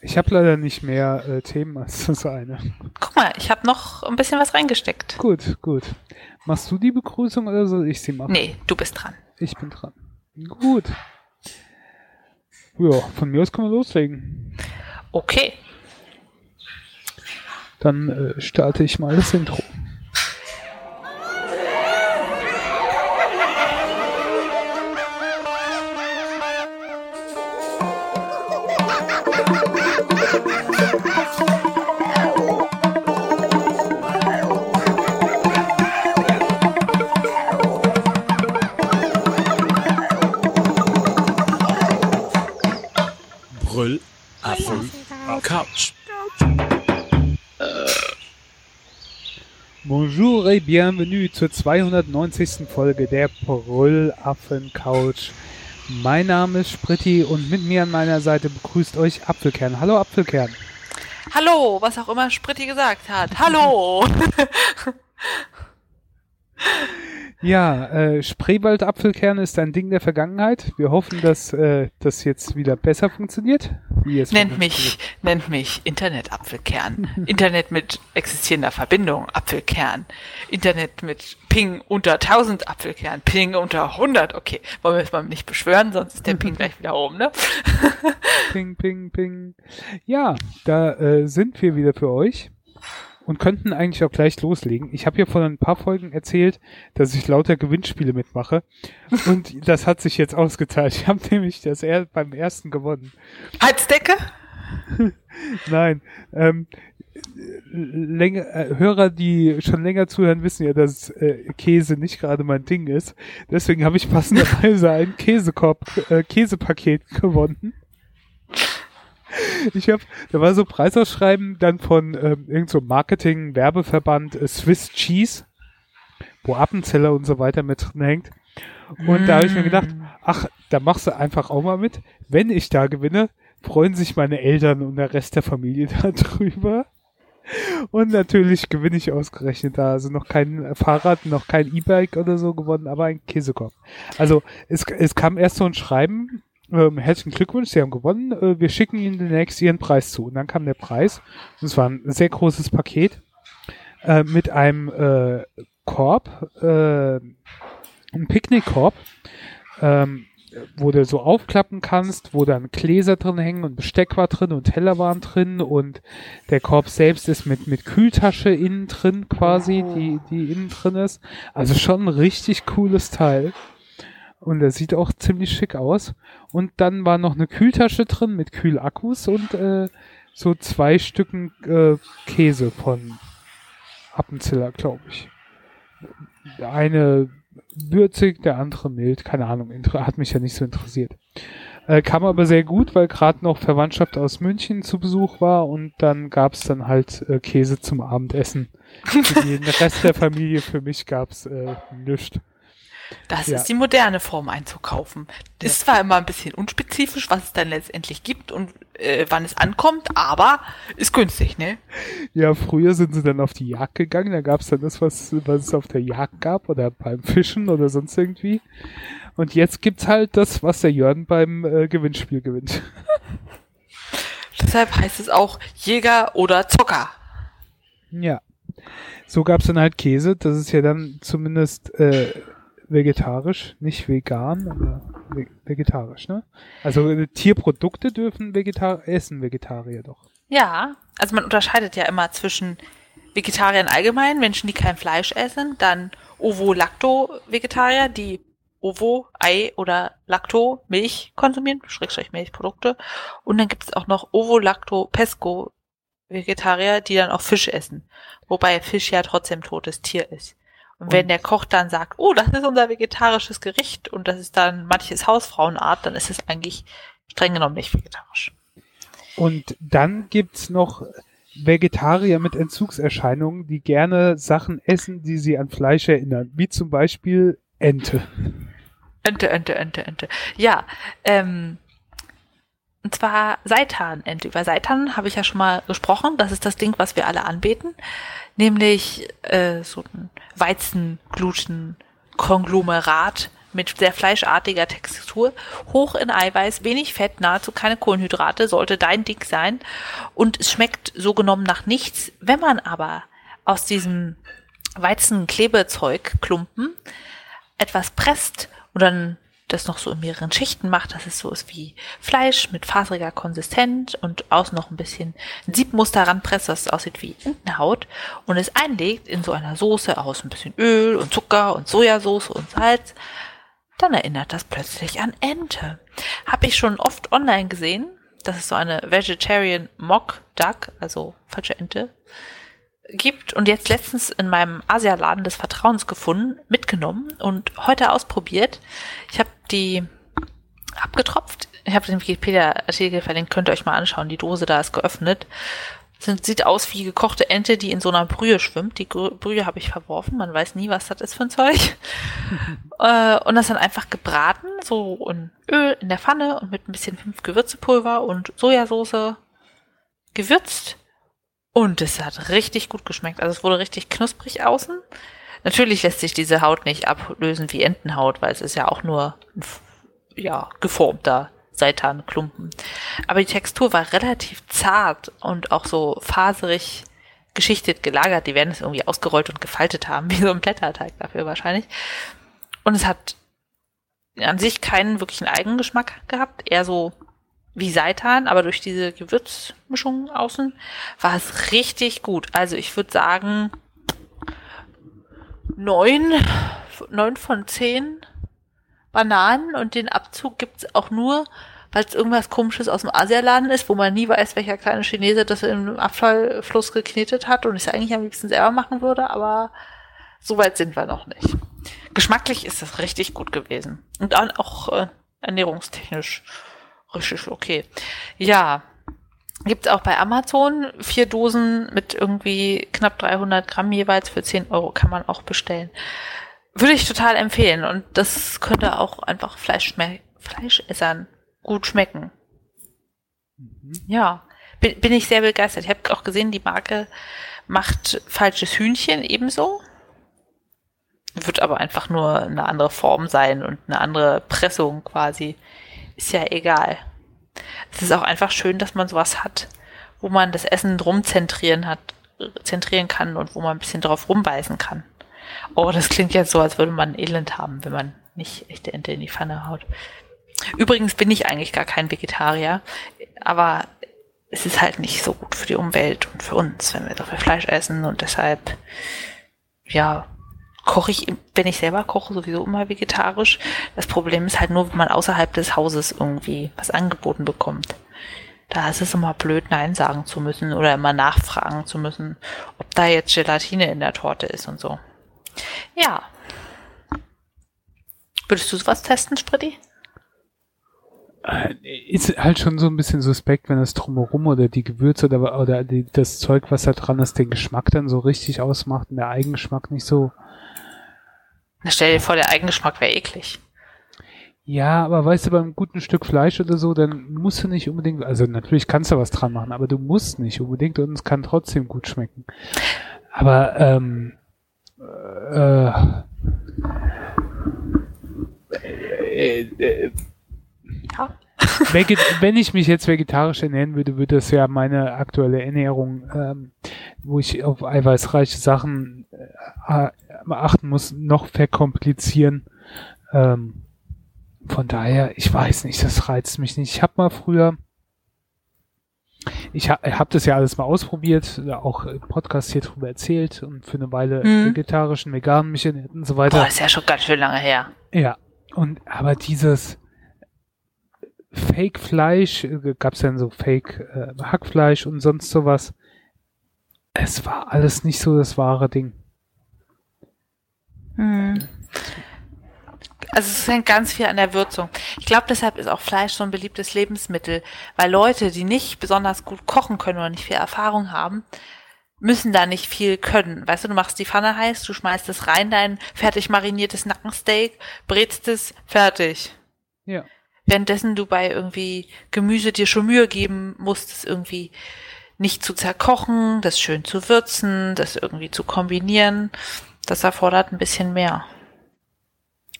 Ich habe leider nicht mehr äh, Themen als das eine. Guck mal, ich habe noch ein bisschen was reingesteckt. Gut, gut. Machst du die Begrüßung oder soll ich sie machen? Nee, du bist dran. Ich bin dran. Gut. Ja, von mir aus können wir loslegen. Okay. Dann äh, starte ich mal das Intro. Bonjour et bienvenue zur 290. Folge der Brüllaffen Couch. Mein Name ist Spritti und mit mir an meiner Seite begrüßt euch Apfelkern. Hallo Apfelkern. Hallo, was auch immer Spritti gesagt hat. Hallo. Ja, äh, Spreewald-Apfelkern ist ein Ding der Vergangenheit. Wir hoffen, dass äh, das jetzt wieder besser funktioniert. Wie es nennt mich, nennt mich Internet-Apfelkern. Internet mit existierender Verbindung, Apfelkern. Internet mit Ping unter 1000 Apfelkern. Ping unter 100. Okay, wollen wir es mal nicht beschwören, sonst ist der Ping gleich wieder oben, ne? Ping, ping, ping. Ja, da äh, sind wir wieder für euch und könnten eigentlich auch gleich loslegen. Ich habe ja vor ein paar Folgen erzählt, dass ich lauter Gewinnspiele mitmache und das hat sich jetzt ausgezahlt. Ich habe nämlich das er beim ersten gewonnen. Heizdecke? Nein, ähm, länger, äh, Hörer, die schon länger zuhören, wissen ja, dass äh, Käse nicht gerade mein Ding ist. Deswegen habe ich passenderweise ein Käsekorb, äh, Käsepaket gewonnen. Ich habe, da war so Preisausschreiben dann von ähm, irgend so Marketing-Werbeverband äh, Swiss Cheese, wo Appenzeller und so weiter mit drin hängt. Und da habe ich mir gedacht, ach, da machst du einfach auch mal mit. Wenn ich da gewinne, freuen sich meine Eltern und der Rest der Familie darüber. Und natürlich gewinne ich ausgerechnet da. Also noch kein Fahrrad, noch kein E-Bike oder so gewonnen, aber ein Käsekorb. Also es, es kam erst so ein Schreiben, ähm, herzlichen Glückwunsch, Sie haben gewonnen. Äh, wir schicken Ihnen demnächst Ihren Preis zu. Und dann kam der Preis. Und es war ein sehr großes Paket äh, mit einem äh, Korb, äh, ein Picknickkorb, ähm, wo du so aufklappen kannst, wo dann Gläser drin hängen und Besteck war drin und Teller waren drin und der Korb selbst ist mit, mit Kühltasche innen drin quasi, die, die innen drin ist. Also schon ein richtig cooles Teil. Und er sieht auch ziemlich schick aus. Und dann war noch eine Kühltasche drin mit Kühlakkus und äh, so zwei Stücken äh, Käse von Appenziller, glaube ich. Der eine würzig, der andere mild. Keine Ahnung, hat mich ja nicht so interessiert. Äh, kam aber sehr gut, weil gerade noch Verwandtschaft aus München zu Besuch war und dann gab's dann halt äh, Käse zum Abendessen. Für den Rest der Familie, für mich gab's äh, nichts. Das Ja. ist die moderne Form einzukaufen. Ist zwar immer ein bisschen unspezifisch, was es dann letztendlich gibt und äh, wann es ankommt, aber ist günstig, ne? Ja, früher sind sie dann auf die Jagd gegangen, da gab's dann das, was, was es auf der Jagd gab oder beim Fischen oder sonst irgendwie. Und jetzt gibt's halt das, was der Jörn beim äh, Gewinnspiel gewinnt. Deshalb heißt es auch Jäger oder Zocker. Ja. So gab's dann halt Käse, das ist ja dann zumindest äh, vegetarisch, nicht vegan, aber ve vegetarisch, ne? Also äh, Tierprodukte dürfen Vegetar essen Vegetarier doch. Ja, also man unterscheidet ja immer zwischen Vegetariern allgemein, Menschen, die kein Fleisch essen, dann Ovo-Lacto-Vegetarier, die Ovo, Ei oder Lacto, Milch konsumieren, Schrägstrich Milchprodukte. Und dann gibt es auch noch Ovo-Lacto-Pesco-Vegetarier, die dann auch Fisch essen. Wobei Fisch ja trotzdem totes Tier ist. Und wenn der Koch dann sagt, oh, das ist unser vegetarisches Gericht und das ist dann manches Hausfrauenart, dann ist es eigentlich streng genommen nicht vegetarisch. Und dann gibt's noch Vegetarier mit Entzugserscheinungen, die gerne Sachen essen, die sie an Fleisch erinnern, wie zum Beispiel Ente. Ente, Ente, Ente, Ente. Ja, ähm, und zwar Seitanente. Über Seitan habe ich ja schon mal gesprochen. Das ist das Ding, was wir alle anbeten. Nämlich äh, so ein Weizengluten-Konglomerat mit sehr fleischartiger Textur, hoch in Eiweiß, wenig Fett, nahezu keine Kohlenhydrate, sollte dein Ding sein. Und es schmeckt so genommen nach nichts. Wenn man aber aus diesem Weizenklebezeugklumpen etwas presst und dann das noch so in mehreren Schichten macht, dass es so ist wie Fleisch mit faseriger Konsistenz und außen noch ein bisschen Siebmuster ranpresst, dass es aussieht wie Entenhaut und es einlegt in so einer Soße aus ein bisschen Öl und Zucker und Sojasauce und Salz, dann erinnert das plötzlich an Ente. Habe ich schon oft online gesehen. Das ist so eine Vegetarian Mock Duck, also falsche Ente, gibt und jetzt letztens in meinem Asialaden des Vertrauens gefunden, mitgenommen und heute ausprobiert. Ich habe die abgetropft. Ich habe den Wikipedia-Artikel verlinkt, könnt ihr euch mal anschauen. Die Dose da ist geöffnet. Sind, sieht aus wie gekochte Ente, die in so einer Brühe schwimmt. Die Brühe habe ich verworfen. Man weiß nie, was das ist für ein Zeug. äh, und das dann einfach gebraten, so in Öl in der Pfanne und mit ein bisschen fünf Gewürzepulver und Sojasauce gewürzt und es hat richtig gut geschmeckt. Also es wurde richtig knusprig außen. Natürlich lässt sich diese Haut nicht ablösen wie Entenhaut, weil es ist ja auch nur ein, ja, geformter Seitanklumpen. Aber die Textur war relativ zart und auch so faserig geschichtet gelagert. Die werden es irgendwie ausgerollt und gefaltet haben, wie so ein Blätterteig dafür wahrscheinlich. Und es hat an sich keinen wirklichen Eigengeschmack gehabt, eher so wie Seitan, aber durch diese Gewürzmischung außen war es richtig gut. Also ich würde sagen neun, neun von zehn Bananen und den Abzug gibt's auch nur, weil es irgendwas komisches aus dem Asialaden ist, wo man nie weiß, welcher kleine Chinese das im Abfallfluss geknetet hat und es eigentlich am liebsten selber machen würde, aber so weit sind wir noch nicht. Geschmacklich ist das richtig gut gewesen. Und auch äh, ernährungstechnisch Richtig okay. Ja, gibt's auch bei Amazon vier Dosen mit irgendwie knapp 300 Gramm jeweils für 10 Euro kann man auch bestellen. Würde ich total empfehlen und das könnte auch einfach Fleisch Fleischessern gut schmecken. Mhm. Ja, bin, bin ich sehr begeistert. Ich habe auch gesehen, die Marke macht falsches Hühnchen ebenso. Wird aber einfach nur eine andere Form sein und eine andere Pressung quasi. Ist ja egal. Es ist auch einfach schön, dass man sowas hat, wo man das Essen drum zentrieren hat, zentrieren kann und wo man ein bisschen drauf rumbeißen kann. Oh, das klingt jetzt so, als würde man Elend haben, wenn man nicht echte Ente in die Pfanne haut. Übrigens bin ich eigentlich gar kein Vegetarier, aber es ist halt nicht so gut für die Umwelt und für uns, wenn wir so viel Fleisch essen und deshalb, ja, koche ich, wenn ich selber koche, sowieso immer vegetarisch. Das Problem ist halt nur, wenn man außerhalb des Hauses irgendwie was angeboten bekommt. Da ist es immer blöd, Nein sagen zu müssen oder immer nachfragen zu müssen, ob da jetzt Gelatine in der Torte ist und so. Ja. Würdest du sowas testen, Spritti? Äh, ist halt schon so ein bisschen suspekt, wenn das drumherum oder die Gewürze oder, oder die, das Zeug, was da dran ist, den Geschmack dann so richtig ausmacht und der Eigengeschmack nicht so na, stell dir vor, der Eigengeschmack wäre eklig. Ja, aber weißt du, beim guten Stück Fleisch oder so, dann musst du nicht unbedingt, also natürlich kannst du was dran machen, aber du musst nicht unbedingt und es kann trotzdem gut schmecken. Aber ähm, äh, äh, äh, ja. Wenn ich mich jetzt vegetarisch ernähren würde, würde das ja meine aktuelle Ernährung, ähm, wo ich auf eiweißreiche Sachen äh, achten muss, noch verkomplizieren. Ähm, von daher, ich weiß nicht, das reizt mich nicht. Ich habe mal früher, ich habe hab das ja alles mal ausprobiert, auch im Podcast hier drüber erzählt und für eine Weile mhm. vegetarischen, veganen mich und so weiter. Boah, ist ja schon ganz schön lange her. Ja, und aber dieses Fake-Fleisch, äh, gab es dann so Fake-Hackfleisch äh, und sonst sowas. Es war alles nicht so das wahre Ding. Hm. Also es hängt ganz viel an der Würzung. Ich glaube, deshalb ist auch Fleisch so ein beliebtes Lebensmittel, weil Leute, die nicht besonders gut kochen können oder nicht viel Erfahrung haben, müssen da nicht viel können. Weißt du, du machst die Pfanne heiß, du schmeißt es rein, dein fertig mariniertes Nackensteak, brätst es, fertig. Ja. Währenddessen du bei irgendwie Gemüse dir schon Mühe geben musst, es irgendwie nicht zu zerkochen, das schön zu würzen, das irgendwie zu kombinieren das erfordert ein bisschen mehr.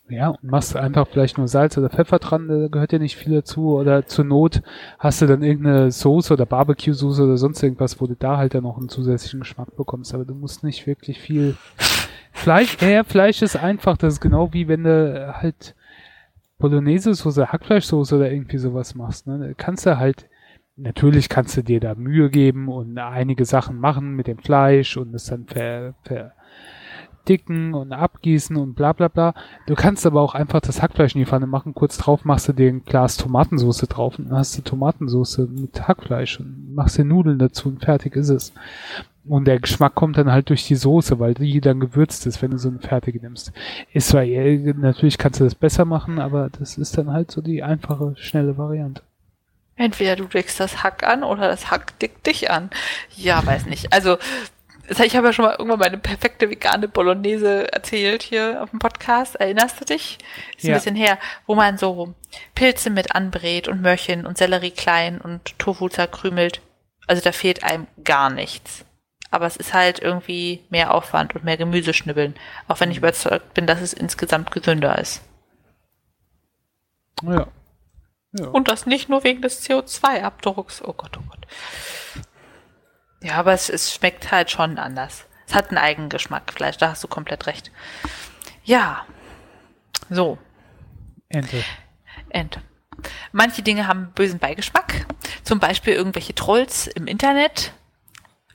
Ja, und machst einfach vielleicht nur Salz oder Pfeffer dran, da gehört ja nicht viel dazu. Oder zur Not hast du dann irgendeine Soße oder Barbecue-Soße oder sonst irgendwas, wo du da halt dann noch einen zusätzlichen Geschmack bekommst. Aber du musst nicht wirklich viel Fleisch, ja, Fleisch ist einfach, das ist genau wie wenn du halt Bolognese-Soße, Hackfleischsoße oder irgendwie sowas machst. Ne? Kannst du halt, natürlich kannst du dir da Mühe geben und einige Sachen machen mit dem Fleisch und es dann ver, ver dicken und abgießen und bla bla bla. Du kannst aber auch einfach das Hackfleisch in die Pfanne machen, kurz drauf machst du dir ein Glas Tomatensoße drauf und dann hast du Tomatensoße mit Hackfleisch und machst dir Nudeln dazu und fertig ist es. Und der Geschmack kommt dann halt durch die Soße, weil die dann gewürzt ist, wenn du so eine fertige nimmst. Ist zwar, natürlich kannst du das besser machen, aber das ist dann halt so die einfache, schnelle Variante. Entweder du dickst das Hack an oder das Hack dickt dich an. Ja, weiß nicht. Also, ich habe ja schon mal irgendwann meine perfekte vegane Bolognese erzählt hier auf dem Podcast. Erinnerst du dich? Ist Ja. ein bisschen her, wo man so Pilze mit anbrät und Möhrchen und Sellerie klein und Tofu zerkrümelt. Also da fehlt einem gar nichts. Aber es ist halt irgendwie mehr Aufwand und mehr Gemüse schnibbeln. Auch wenn ich überzeugt bin, dass es insgesamt gesünder ist. Ja. ja. Und das nicht nur wegen des CO2-Abdrucks. Oh Gott, oh Gott. Ja, aber es, es schmeckt halt schon anders. Es hat einen eigenen Geschmack, Fleisch, da hast du komplett recht. Ja. So, Ente. Ente. Manche Dinge haben bösen Beigeschmack. Zum Beispiel irgendwelche Trolls im Internet.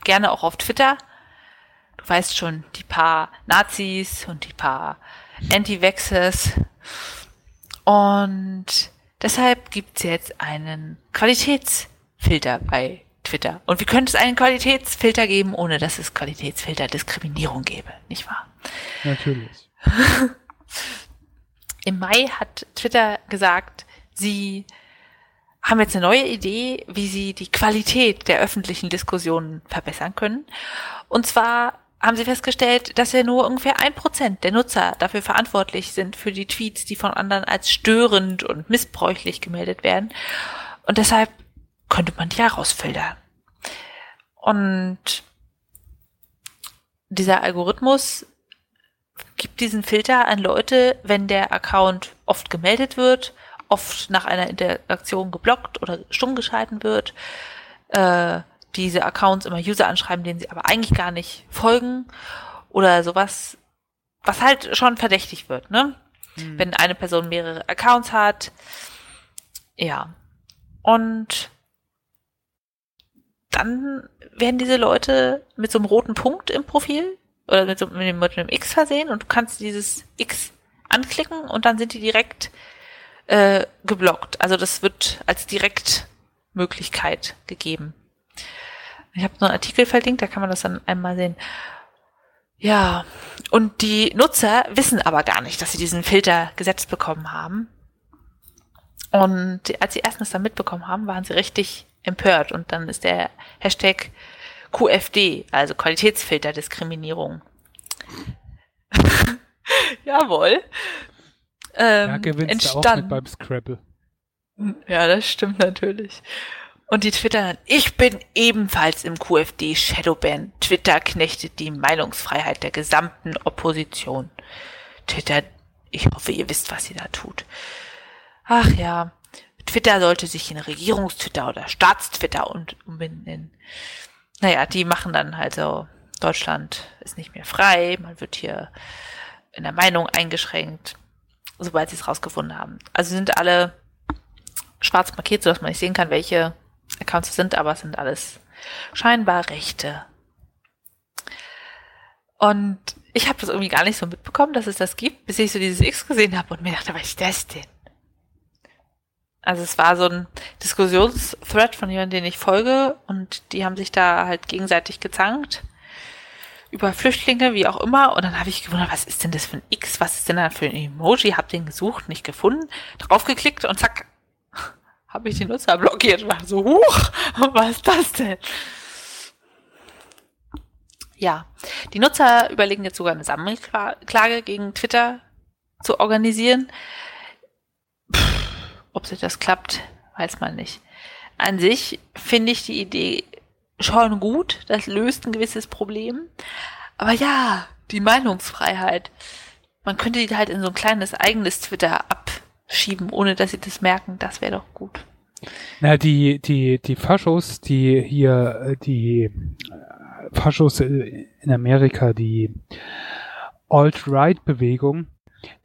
Gerne auch auf Twitter. Du weißt schon, die paar Nazis und die paar Anti-Vaxxers. Und deshalb gibt's jetzt einen Qualitätsfilter bei Twitter. Und wie könnte es einen Qualitätsfilter geben, ohne dass es Qualitätsfilter-Diskriminierung gäbe, nicht wahr? Natürlich. Im Mai hat Twitter gesagt, sie haben jetzt eine neue Idee, wie sie die Qualität der öffentlichen Diskussionen verbessern können. Und zwar haben sie festgestellt, dass ja nur ungefähr ein Prozent der Nutzer dafür verantwortlich sind für die Tweets, die von anderen als störend und missbräuchlich gemeldet werden. Und deshalb könnte man die herausfiltern. Und dieser Algorithmus gibt diesen Filter an Leute, wenn der Account oft gemeldet wird, oft nach einer Interaktion geblockt oder stumm geschalten wird, äh, diese Accounts immer User anschreiben, denen sie aber eigentlich gar nicht folgen oder sowas, was halt schon verdächtig wird, ne? Wenn eine Person mehrere Accounts hat. Ja. Und dann werden diese Leute mit so einem roten Punkt im Profil oder mit so mit dem, mit einem X versehen und du kannst dieses X anklicken und dann sind die direkt äh, geblockt. Also das wird als Direktmöglichkeit gegeben. Ich habe noch einen Artikel verlinkt, da kann man das dann einmal sehen. Ja, und die Nutzer wissen aber gar nicht, dass sie diesen Filter gesetzt bekommen haben. Und als sie erstens dann mitbekommen haben, waren sie richtig empört. Und dann ist der Hashtag QFD, also Qualitätsfilterdiskriminierung. Jawohl. Ähm, Ja, gewinnst du auch mit entstanden. beim Scrabble. Ja, das stimmt natürlich. Und die twittern, ich bin ebenfalls im QFD Shadowban. Twitter knechtet die Meinungsfreiheit der gesamten Opposition. Twitter, ich hoffe, ihr wisst, was ihr da tut. Ach ja, Twitter sollte sich in Regierungstwitter oder Staatstwitter umbenennen. Naja, die machen dann halt so, Deutschland ist nicht mehr frei, man wird hier in der Meinung eingeschränkt, sobald sie es rausgefunden haben. Also sind alle schwarz markiert, sodass man nicht sehen kann, welche Accounts es sind, aber es sind alles scheinbar Rechte. Und ich habe das irgendwie gar nicht so mitbekommen, dass es das gibt, bis ich so dieses X gesehen habe und mir dachte, was ist das denn? Also es war so ein Diskussionsthread von jemandem, den ich folge und die haben sich da halt gegenseitig gezankt über Flüchtlinge, wie auch immer. Und dann habe ich gewundert, was ist denn das für ein X? Was ist denn da für ein Emoji? Hab den gesucht, nicht gefunden, draufgeklickt und zack, habe ich den Nutzer blockiert. War so, huch, was ist das denn? Ja, die Nutzer überlegen jetzt sogar eine Sammelklage gegen Twitter zu organisieren. Pff, ob sich das klappt, weiß man nicht. An sich finde ich die Idee schon gut. Das löst ein gewisses Problem. Aber ja, die Meinungsfreiheit. Man könnte die halt in so ein kleines eigenes Twitter abschieben, ohne dass sie das merken. Das wäre doch gut. Na, die, die, die Faschos, die hier, äh, die äh, Faschos äh, in Amerika, die Alt-Right-Bewegung,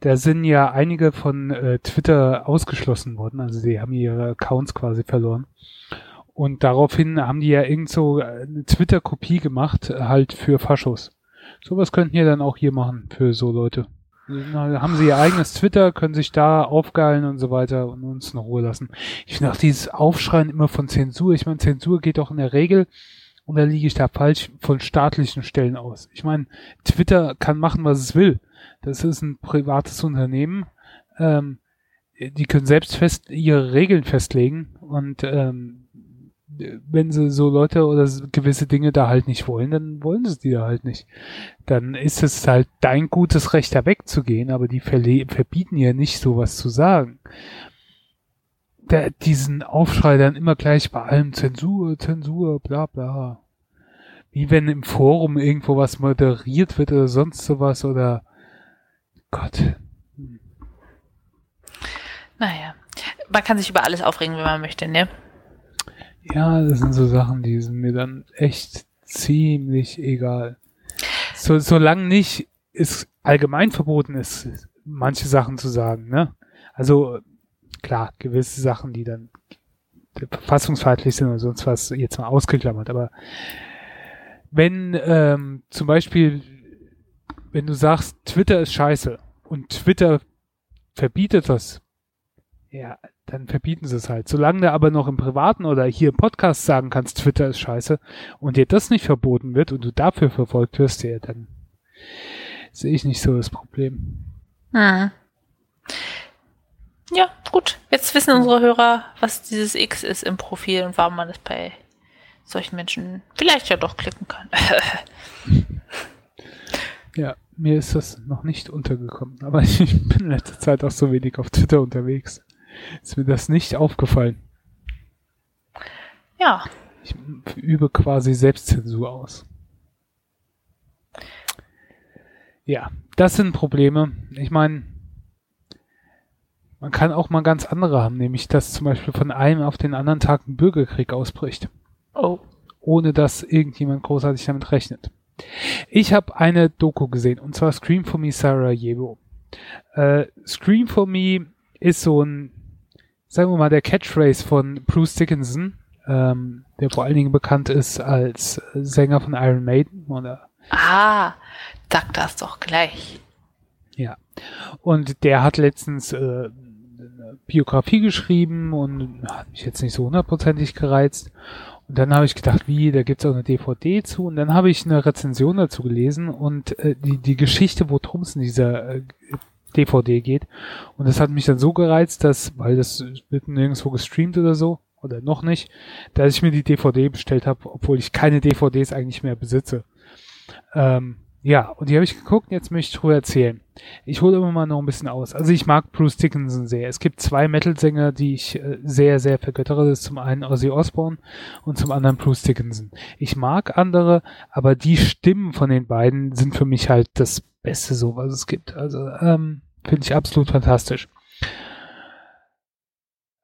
da sind ja einige von äh, Twitter ausgeschlossen worden. Also sie haben ihre Accounts quasi verloren. Und daraufhin haben die ja irgend so eine Twitter-Kopie gemacht, halt für Faschos. Sowas könnten wir dann auch hier machen für so Leute. Da haben sie ihr eigenes Twitter, können sich da aufgeilen und so weiter und uns in Ruhe lassen. Ich finde auch dieses Aufschreien immer von Zensur. Ich meine, Zensur geht doch in der Regel, und da liege ich da falsch, von staatlichen Stellen aus. Ich meine, Twitter kann machen, was es will. Das ist ein privates Unternehmen. Ähm, die können selbst fest ihre Regeln festlegen und ähm, wenn sie so Leute oder gewisse Dinge da halt nicht wollen, dann wollen sie die da halt nicht. Dann ist es halt dein gutes Recht, da wegzugehen, aber die verbieten ja nicht, sowas zu sagen. Der, diesen Aufschrei dann immer gleich bei allem Zensur, Zensur, bla bla. Wie wenn im Forum irgendwo was moderiert wird oder sonst sowas oder Gott. Naja, man kann sich über alles aufregen, wenn man möchte, ne? Ja, das sind so Sachen, die sind mir dann echt ziemlich egal. So, solange nicht es allgemein verboten ist, manche Sachen zu sagen, ne? Also klar, gewisse Sachen, die dann verfassungsfeindlich sind oder sonst was, jetzt mal ausgeklammert, aber wenn ähm, zum Beispiel, wenn du sagst, Twitter ist scheiße und Twitter verbietet das, ja, dann verbieten sie es halt. Solange du aber noch im Privaten oder hier im Podcast sagen kannst, Twitter ist scheiße und dir das nicht verboten wird und du dafür verfolgt wirst, ja, dann sehe ich nicht so das Problem. Hm. Ja, gut. Jetzt wissen unsere Hörer, was dieses X ist im Profil und warum man es bei solchen Menschen vielleicht ja doch klicken kann. ja, mir ist das noch nicht untergekommen, aber ich bin in letzter Zeit auch so wenig auf Twitter unterwegs. Ist mir das nicht aufgefallen. Ja. Ich übe quasi Selbstzensur aus. Ja, das sind Probleme. Ich meine, man kann auch mal ganz andere haben, nämlich dass zum Beispiel von einem auf den anderen Tag ein Bürgerkrieg ausbricht. Oh. Ohne dass irgendjemand großartig damit rechnet. Ich habe eine Doku gesehen, und zwar Scream for Me Sarajevo. Äh, Scream for Me ist so ein sagen wir mal, der Catchphrase von Bruce Dickinson, ähm, der vor allen Dingen bekannt ist als Sänger von Iron Maiden, oder? Ah, sag das doch gleich. Ja. Und der hat letztens äh, eine Biografie geschrieben und hat mich jetzt nicht so hundertprozentig gereizt. Und dann habe ich gedacht, wie, da gibt's auch eine DVD zu. Und dann habe ich eine Rezension dazu gelesen und äh, die, die Geschichte, worum es in dieser äh, DVD geht. Und das hat mich dann so gereizt, dass, weil das wird nirgendwo gestreamt oder so, oder noch nicht, dass ich mir die DVD bestellt habe, obwohl ich keine DVDs eigentlich mehr besitze. Ähm, ja, und die habe ich geguckt, jetzt möchte ich drüber erzählen. Ich hole immer mal noch ein bisschen aus. Also ich mag Bruce Dickinson sehr. Es gibt zwei Metal-Sänger, die ich äh, sehr, sehr vergöttere. Das ist zum einen Ozzy Osbourne und zum anderen Bruce Dickinson. Ich mag andere, aber die Stimmen von den beiden sind für mich halt das Beste so, was es gibt. Also ähm, finde ich absolut fantastisch.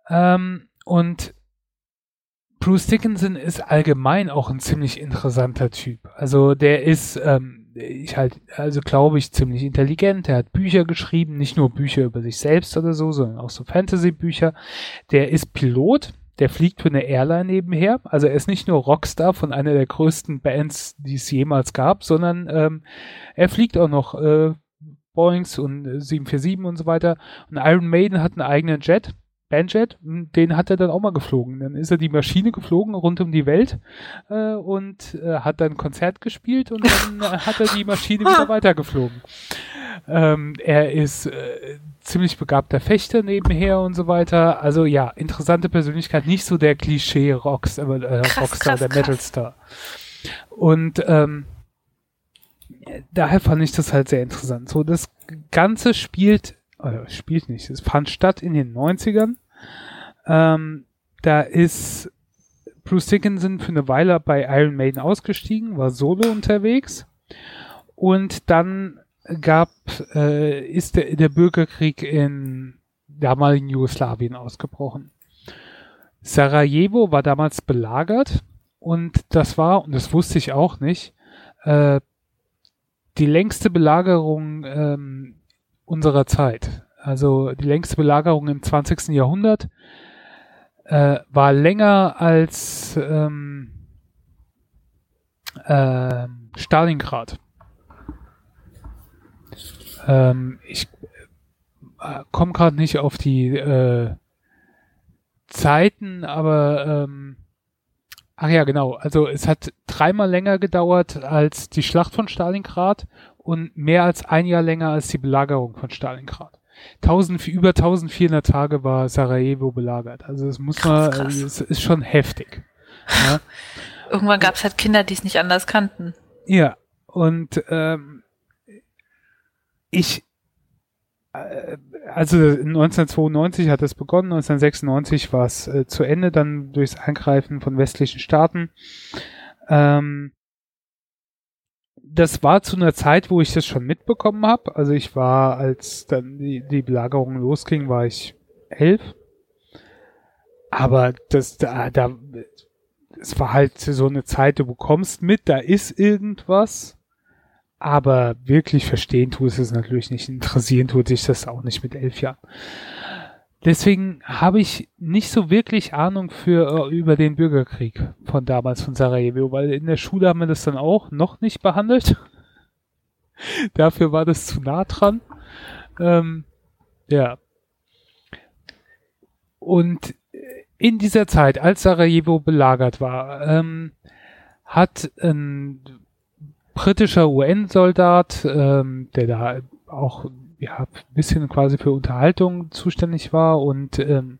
Ähm, und Bruce Dickinson ist allgemein auch ein ziemlich interessanter Typ. Also der ist, ähm, ich halt, also glaube ich, ziemlich intelligent. Er hat Bücher geschrieben, nicht nur Bücher über sich selbst oder so, sondern auch so Fantasy-Bücher. Der ist Pilot, der fliegt für eine Airline nebenher. Also er ist nicht nur Rockstar von einer der größten Bands, die es jemals gab, sondern ähm, er fliegt auch noch äh, Boeings und 747 und so weiter. Und Iron Maiden hat einen eigenen Jet, Bandjet, den hat er dann auch mal geflogen. Dann ist er die Maschine geflogen rund um die Welt äh, und äh, hat dann Konzert gespielt und dann äh, hat er die Maschine wieder weitergeflogen. Ähm, er ist äh, ziemlich begabter Fechter nebenher und so weiter. Also ja, interessante Persönlichkeit, nicht so der Klischee Rocks, äh, krass, Rockstar, krass, der Metalstar. Und ähm, daher fand ich das halt sehr interessant. So, das Ganze spielt, oder spielt nicht, es fand statt in den 90ern. Ähm, da ist Bruce Dickinson für eine Weile bei Iron Maiden ausgestiegen, war solo unterwegs und dann gab, äh, ist der, der Bürgerkrieg in damaligen Jugoslawien ausgebrochen. Sarajevo war damals belagert und das war, und das wusste ich auch nicht, äh, die längste Belagerung ähm, unserer Zeit. Also die längste Belagerung im 20. Jahrhundert äh, war länger als ähm, äh, Stalingrad. Ähm, ich äh, komme gerade nicht auf die äh, Zeiten, aber ähm, ach ja, genau. Also es hat dreimal länger gedauert als die Schlacht von Stalingrad und mehr als ein Jahr länger als die Belagerung von Stalingrad. 1000, über 1400 Tage war Sarajevo belagert. Also das muss man, Krass, krass. es ist schon heftig. Ja. Irgendwann gab es halt Kinder, die es nicht anders kannten. Ja, und ähm, ich, äh, also 1992 hat es begonnen, 1996 war es äh, zu Ende, dann durchs Eingreifen von westlichen Staaten. Ähm, das war zu einer Zeit, wo ich das schon mitbekommen habe. Also ich war, als dann die, die Belagerung losging, war ich elf. Aber das da, da, es war halt so eine Zeit, du bekommst mit, da ist irgendwas. Aber wirklich verstehen tust es natürlich nicht. Interessieren tut sich das auch nicht mit elf Jahren. Deswegen habe ich nicht so wirklich Ahnung für äh, über den Bürgerkrieg von damals von Sarajevo, weil in der Schule haben wir das dann auch noch nicht behandelt. Dafür war das zu nah dran. Ähm, ja. Und in dieser Zeit, als Sarajevo belagert war, ähm, hat ein britischer UN-Soldat, ähm, der da auch ja, ein bisschen quasi für Unterhaltung zuständig war und ähm,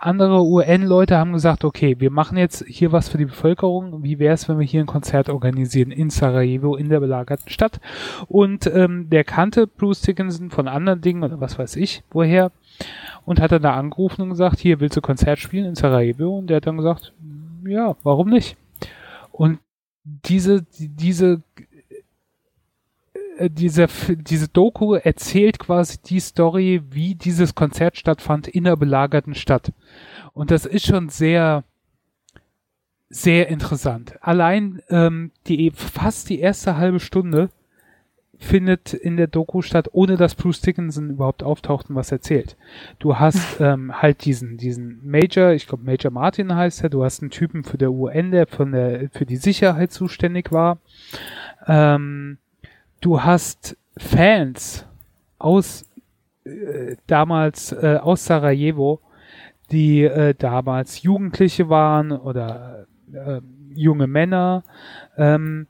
andere UN-Leute haben gesagt, okay, wir machen jetzt hier was für die Bevölkerung. Wie wäre es, wenn wir hier ein Konzert organisieren in Sarajevo, in der belagerten Stadt? Und ähm, der kannte Bruce Dickinson von anderen Dingen oder was weiß ich, woher. Und hat dann da angerufen und gesagt, hier willst du Konzert spielen in Sarajevo? Und der hat dann gesagt, ja, warum nicht? Und diese, diese äh, diese, diese Doku erzählt quasi die Story, wie dieses Konzert stattfand in der belagerten Stadt. Und das ist schon sehr, sehr interessant. Allein ähm, die fast die erste halbe Stunde findet in der Doku statt, ohne dass Bruce Dickinson überhaupt auftaucht und was erzählt. Du hast ähm, halt diesen, diesen Major, ich glaube Major Martin heißt er, du hast einen Typen für der UN, der von der für die Sicherheit zuständig war. Ähm, du hast Fans aus äh, damals äh, aus Sarajevo, die äh, damals Jugendliche waren oder äh, junge Männer ähm,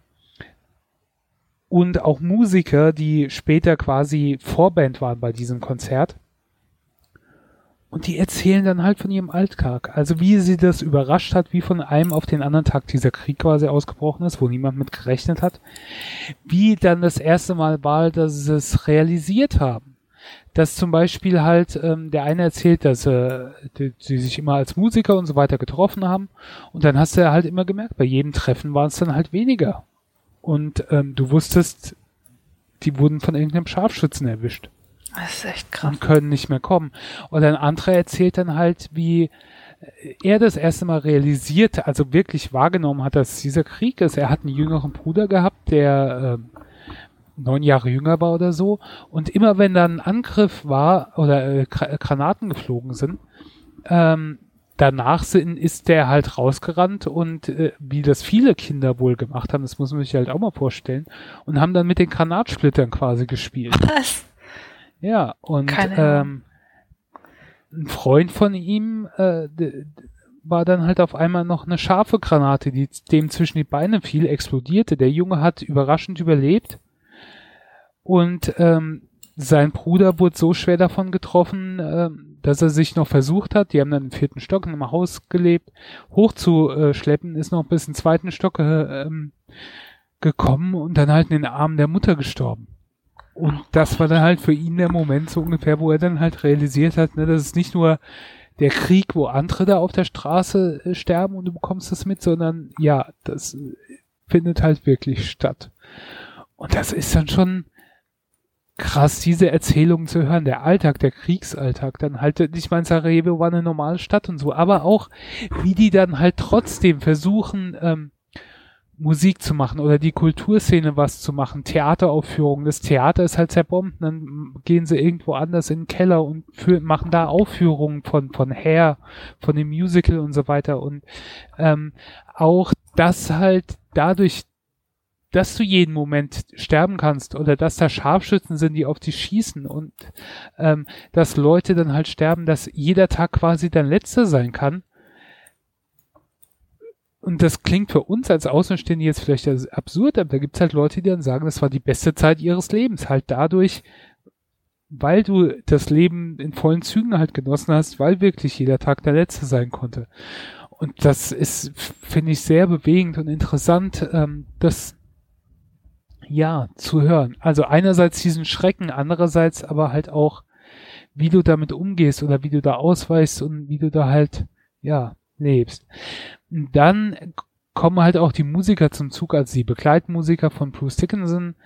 und auch Musiker, die später quasi Vorband waren bei diesem Konzert. Und die erzählen dann halt von ihrem Alltag. Also wie sie das überrascht hat, wie von einem auf den anderen Tag dieser Krieg quasi ausgebrochen ist, wo niemand mit gerechnet hat. Wie dann das erste Mal war, dass sie es realisiert haben. Dass zum Beispiel halt ähm, der eine erzählt, dass äh, die, sie sich immer als Musiker und so weiter getroffen haben. Und dann hast du halt immer gemerkt, bei jedem Treffen waren es dann halt weniger. Und ähm, du wusstest, die wurden von irgendeinem Scharfschützen erwischt Das ist echt krass. und können nicht mehr kommen. Und ein anderer erzählt dann halt, wie er das erste Mal realisierte, also wirklich wahrgenommen hat, dass dieser Krieg ist. Er hat einen jüngeren Bruder gehabt, der ähm, neun Jahre jünger war oder so. Und immer wenn dann ein Angriff war oder äh, Gra- Granaten geflogen sind, ähm, danach sind, ist der halt rausgerannt und äh, wie das viele Kinder wohl gemacht haben, das muss man sich halt auch mal vorstellen, und haben dann mit den Granatsplittern quasi gespielt. Was? Ja, und ähm, ein Freund von ihm äh, war dann halt auf einmal noch eine scharfe Granate, die dem zwischen die Beine fiel, explodierte. Der Junge hat überraschend überlebt und ähm, sein Bruder wurde so schwer davon getroffen, ähm, dass er sich noch versucht hat, die haben dann im vierten Stock in einem Haus gelebt, hochzuschleppen, ist noch bis in den zweiten Stock äh, ähm, gekommen und dann halt in den Armen der Mutter gestorben. Und das war dann halt für ihn der Moment so ungefähr, wo er dann halt realisiert hat, ne, dass es nicht nur der Krieg, wo andere da auf der Straße äh, sterben und du bekommst das mit, sondern ja, das äh, findet halt wirklich statt. Und das ist dann schon krass, diese Erzählungen zu hören. Der Alltag, der Kriegsalltag, dann halt, ich meine, Sarajevo war eine normale Stadt und so, aber auch, wie die dann halt trotzdem versuchen, ähm, Musik zu machen oder die Kulturszene was zu machen, Theateraufführungen. Das Theater ist halt zerbombt, dann gehen sie irgendwo anders in den Keller und für, machen da Aufführungen von, von Hair, von dem Musical und so weiter. Und ähm, auch das halt dadurch, dass du jeden Moment sterben kannst oder dass da Scharfschützen sind, die auf dich schießen und ähm, dass Leute dann halt sterben, dass jeder Tag quasi dein letzter sein kann und das klingt für uns als Außenstehende jetzt vielleicht absurd, aber da gibt es halt Leute, die dann sagen, das war die beste Zeit ihres Lebens. Halt dadurch, weil du das Leben in vollen Zügen halt genossen hast, weil wirklich jeder Tag der letzte sein konnte. Und das ist, finde ich, sehr bewegend und interessant, ähm, das ja zu hören. Also einerseits diesen Schrecken, andererseits aber halt auch, wie du damit umgehst oder wie du da ausweichst und wie du da halt, ja, lebst. Dann kommen halt auch die Musiker zum Zug, also die Begleitmusiker von Bruce Dickinson,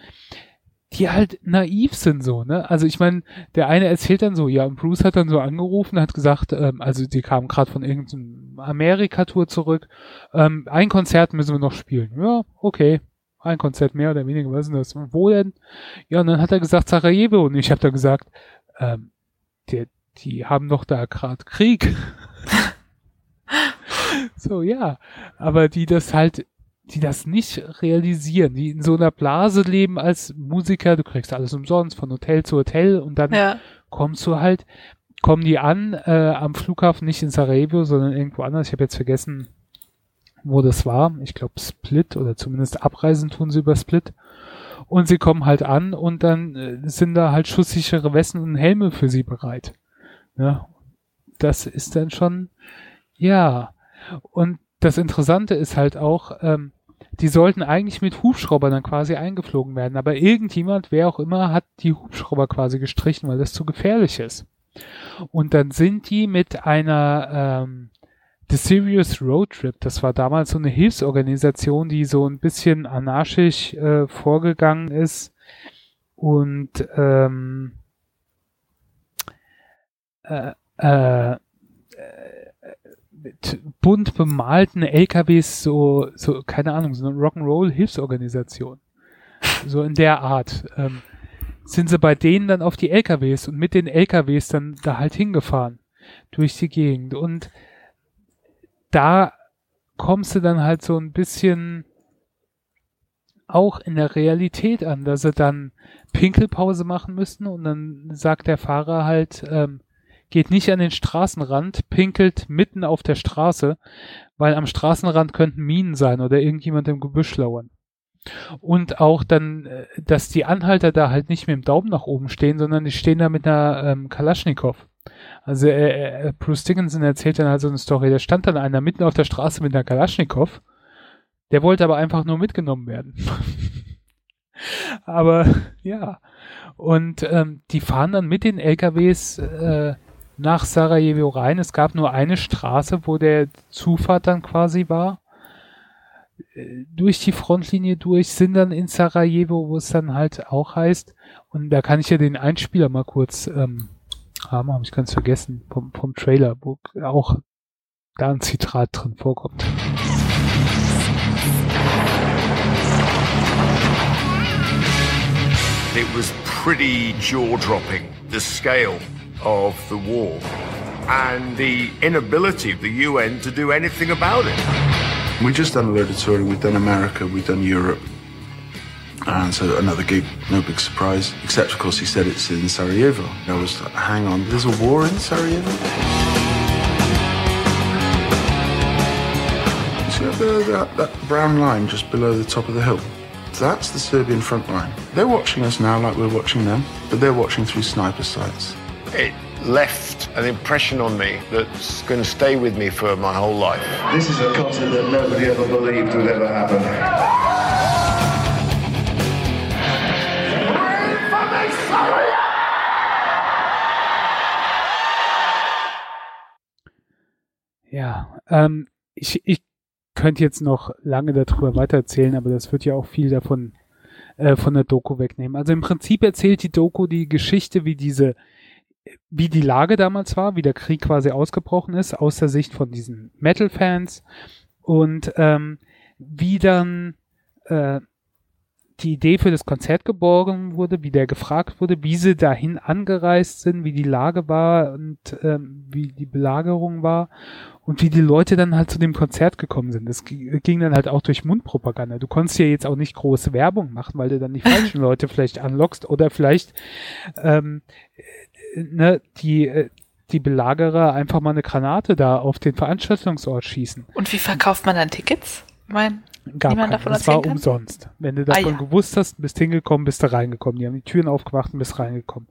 die halt naiv sind so, ne? Also ich meine, der eine erzählt dann so, ja, und Bruce hat dann so angerufen, hat gesagt, ähm, also die kamen gerade von irgendeinem Amerika-Tour zurück, ähm, ein Konzert müssen wir noch spielen. Ja, okay, ein Konzert mehr oder weniger, was ist denn das? Wo denn? Ja, und dann hat er gesagt Sarajevo und ich habe da gesagt, ähm, die, die haben doch da gerade Krieg. so, ja. Aber die das halt, die das nicht realisieren, die in so einer Blase leben als Musiker, du kriegst alles umsonst, von Hotel zu Hotel und dann ja. kommst du halt, kommen die an äh, am Flughafen nicht in Sarajevo, sondern irgendwo anders. Ich habe jetzt vergessen, wo das war. Ich glaube Split oder zumindest Abreisen tun sie über Split. Und sie kommen halt an und dann äh, sind da halt schusssichere Westen und Helme für sie bereit. Ja, das ist dann schon, ja, und das Interessante ist halt auch, ähm, die sollten eigentlich mit Hubschraubern dann quasi eingeflogen werden, aber irgendjemand, wer auch immer, hat die Hubschrauber quasi gestrichen, weil das zu gefährlich ist. Und dann sind die mit einer ähm, The Serious Road Trip, das war damals so eine Hilfsorganisation, die so ein bisschen anarchisch äh, vorgegangen ist und ähm, äh, äh, mit bunt bemalten LKWs so, so, keine Ahnung, so eine Rock'n'Roll-Hilfsorganisation. So in der Art. Ähm, sind sie bei denen dann auf die LKWs und mit den LKWs dann da halt hingefahren. Durch die Gegend. Und da kommst du dann halt so ein bisschen auch in der Realität an, dass sie dann Pinkelpause machen müssen und dann sagt der Fahrer halt, ähm, geht nicht an den Straßenrand, pinkelt mitten auf der Straße, weil am Straßenrand könnten Minen sein oder irgendjemand im Gebüsch lauern. Und auch dann, äh, dass die Anhalter da halt nicht mit dem Daumen nach oben stehen, sondern die stehen da mit einer ähm, Kalaschnikow. Also äh, äh, Bruce Dickinson erzählt dann halt so eine Story, da stand dann einer mitten auf der Straße mit einer Kalaschnikow, der wollte aber einfach nur mitgenommen werden. aber ja, und ähm, die fahren dann mit den LKWs äh, nach Sarajevo rein. Es gab nur eine Straße, wo der Zufahrt dann quasi war. Äh, durch die Frontlinie durch, sind dann in Sarajevo, wo es dann halt auch heißt. Und da kann ich ja den Einspieler mal kurz ähm, haben, habe ich ganz vergessen, vom, vom Trailer, wo auch da ein Zitat drin vorkommt. It was pretty jaw-dropping, the scale of the war and the inability of the UN to do anything about it. We've just done a load of touring. We've done America, we've done Europe. And so another gig, no big surprise. Except, of course, he said it's in Sarajevo. I was like, hang on, there's a war in Sarajevo? You see that, that, that brown line just below the top of the hill? That's the Serbian front line. They're watching us now like we're watching them, but they're watching through sniper sights. It left an impression on me that's going to stay with me for my whole life. This is a concert that nobody ever believed would ever happen. Ja, ähm, ich, ich könnte jetzt noch lange darüber weitererzählen, aber das wird ja auch viel davon äh, von der Doku wegnehmen. Also im Prinzip erzählt die Doku die Geschichte, wie diese, wie die Lage damals war, wie der Krieg quasi ausgebrochen ist, aus der Sicht von diesen Metal-Fans und ähm, wie dann äh, die Idee für das Konzert geboren wurde, wie der gefragt wurde, wie sie dahin angereist sind, wie die Lage war und ähm, wie die Belagerung war und wie die Leute dann halt zu dem Konzert gekommen sind. Das gi- ging dann halt auch durch Mundpropaganda. Du konntest ja jetzt auch nicht große Werbung machen, weil du dann die falschen Leute vielleicht anlockst oder vielleicht ähm, äh, ne, die äh, die Belagerer einfach mal eine Granate da auf den Veranstaltungsort schießen. Und wie verkauft man dann Tickets? Mein, Gab Niemand davon das war kann? umsonst. Wenn du davon Ah, ja. gewusst hast, bist hingekommen, bist du reingekommen. Die haben die Türen aufgemacht und bist reingekommen.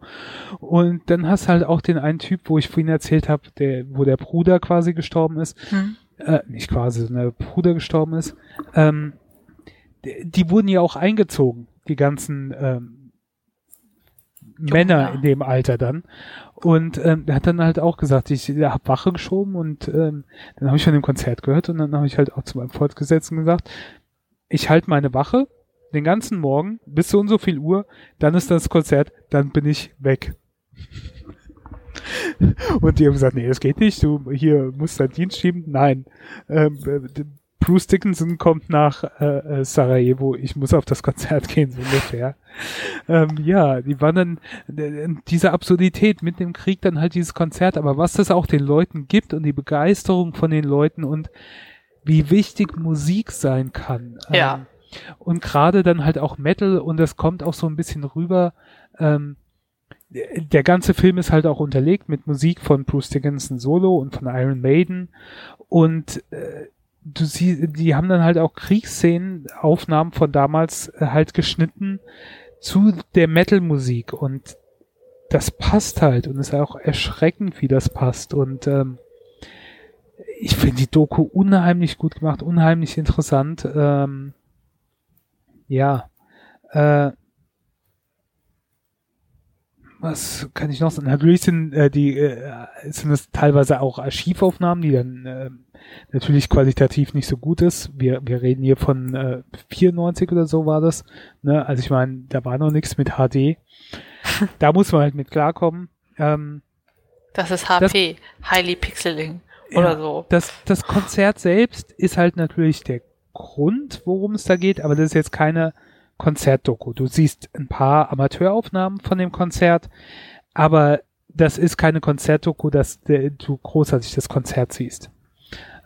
Und dann hast halt auch den einen Typ, wo ich vorhin erzählt habe, der, wo der Bruder quasi gestorben ist, hm. äh, nicht quasi, sondern der Bruder gestorben ist, ähm, die, die wurden ja auch eingezogen, die ganzen ähm, Männer in dem Alter dann. Und ähm, er hat dann halt auch gesagt, ich habe Wache geschoben und ähm, dann habe ich von dem Konzert gehört und dann habe ich halt auch zu meinem Vorgesetzten gesagt, ich halte meine Wache den ganzen Morgen bis so und so viel Uhr, dann ist das Konzert, dann bin ich weg. Und die haben gesagt, nee, das geht nicht, du hier musst deinen Dienst schieben. Nein. Ähm, äh, Bruce Dickinson kommt nach äh, äh, Sarajevo, ich muss auf das Konzert gehen, so ungefähr. Ähm, ja, die waren dann äh, diese Absurdität mit dem Krieg dann halt dieses Konzert, aber was das auch den Leuten gibt und die Begeisterung von den Leuten und wie wichtig Musik sein kann. Ja. Ähm, und gerade dann halt auch Metal und das kommt auch so ein bisschen rüber. Ähm, der der ganze Film ist halt auch unterlegt mit Musik von Bruce Dickinson Solo und von Iron Maiden und äh, du siehst, die haben dann halt auch Kriegsszenen, Aufnahmen von damals äh, halt geschnitten zu der Metal-Musik und das passt halt und ist auch erschreckend, wie das passt und ähm, ich finde die Doku unheimlich gut gemacht, unheimlich interessant. Ähm, ja, äh, was kann ich noch sagen? Natürlich sind äh, die äh, sind es teilweise auch Archivaufnahmen, die dann äh, natürlich qualitativ nicht so gut ist. Wir wir reden hier von äh, 94 oder so war das. Ne? Also ich meine, da war noch nichts mit HD. da muss man halt mit klarkommen. Ähm, Das ist HP, Highly Pixeling Ja. oder so. das, das Konzert selbst ist halt natürlich der Grund, worum es da geht, aber das ist jetzt keine Konzertdoku. Du siehst ein paar Amateuraufnahmen von dem Konzert, aber das ist keine Konzertdoku, dass du großartig das Konzert siehst.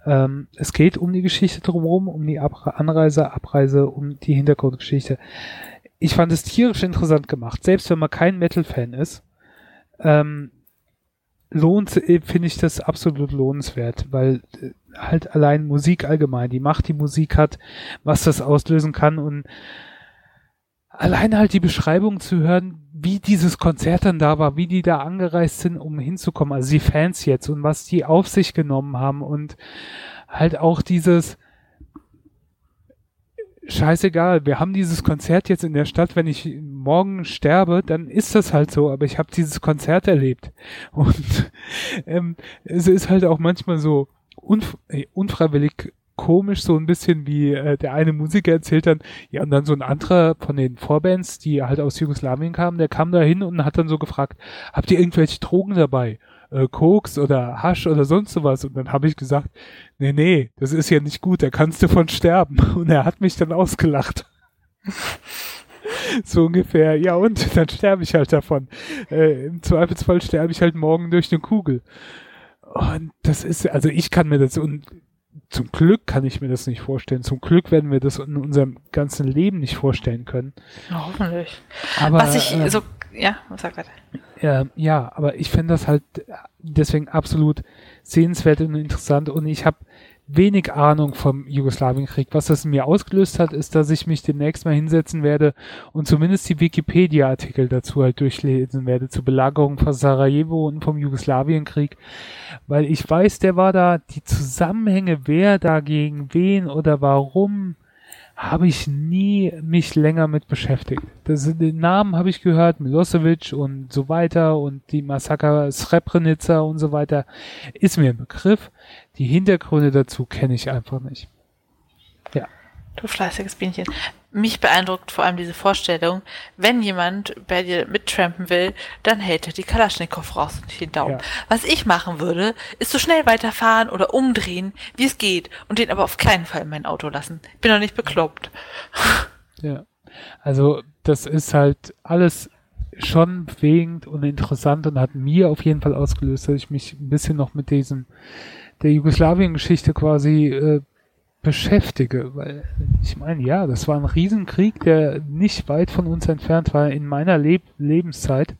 Ähm, es geht um die Geschichte drumherum, um die Ab Anreise, Abreise, um die Hintergrundgeschichte. Ich fand es tierisch interessant gemacht, selbst wenn man kein Metal-Fan ist. Ähm, lohnt, äh, finde ich das absolut lohnenswert, weil äh, halt allein Musik allgemein, die Macht, die Musik hat, was das auslösen kann und allein halt die Beschreibung zu hören, wie dieses Konzert dann da war, wie die da angereist sind, um hinzukommen, also die Fans jetzt und was die auf sich genommen haben und halt auch dieses scheißegal, wir haben dieses Konzert jetzt in der Stadt, wenn ich morgen sterbe, dann ist das halt so, aber ich habe dieses Konzert erlebt. Und ähm, es ist halt auch manchmal so unf äh, unfreiwillig komisch, so ein bisschen wie äh, der eine Musiker erzählt dann, ja, und dann so ein anderer von den Vorbands, die halt aus Jugoslawien kamen, der kam da hin und hat dann so gefragt, habt ihr irgendwelche Drogen dabei? Äh, Koks oder Hasch oder sonst sowas? Und dann habe ich gesagt, nee, nee, das ist ja nicht gut, da kannst du von sterben. Und er hat mich dann ausgelacht. so ungefähr, ja und, dann sterbe ich halt davon. Äh, Im Zweifelsfall sterbe ich halt morgen durch eine Kugel. Und das ist, also ich kann mir das, und zum Glück kann ich mir das nicht vorstellen. Zum Glück werden wir das in unserem ganzen Leben nicht vorstellen können. Ja, hoffentlich. Aber, Was ich äh, so, ja, sag weiter. äh, ja, aber ich finde das halt deswegen absolut sehenswert und interessant und ich habe wenig Ahnung vom Jugoslawienkrieg. Was das in mir ausgelöst hat, ist, dass ich mich demnächst mal hinsetzen werde und zumindest die Wikipedia-Artikel dazu halt durchlesen werde zur Belagerung von Sarajevo und vom Jugoslawienkrieg, weil ich weiß, der war da, die Zusammenhänge, wer da gegen wen oder warum, habe ich nie mich länger mit beschäftigt. Das, den Namen habe ich gehört, Milosevic und so weiter und die Massaker Srebrenica und so weiter, ist mir ein Begriff. Die Hintergründe dazu kenne ich einfach nicht. Du fleißiges Bienchen. Mich beeindruckt vor allem diese Vorstellung, wenn jemand bei dir mittrampen will, dann hält er die Kalaschnikow raus und den Daumen. Ja. Was ich machen würde, ist so schnell weiterfahren oder umdrehen, wie es geht und den aber auf keinen Fall in mein Auto lassen. Ich bin doch nicht bekloppt. Ja. Also, das ist halt alles schon bewegend und interessant und hat mir auf jeden Fall ausgelöst, dass ich mich ein bisschen noch mit diesem, der Jugoslawien-Geschichte quasi äh, beschäftige, weil ich meine, ja, das war ein Riesenkrieg, der nicht weit von uns entfernt war in meiner Leb Lebenszeit.